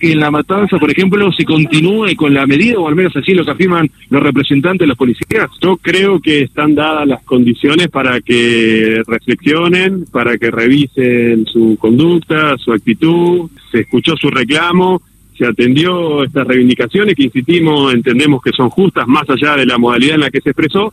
en la matanza, por ejemplo, se continúe con la medida, o al menos así lo que afirman los representantes de los policías? Yo creo que están dadas las condiciones para que reflexionen, para que revisen su conducta, su actitud, se escuchó su reclamo, se atendió estas reivindicaciones que insistimos, entendemos que son justas más allá de la modalidad en la que se expresó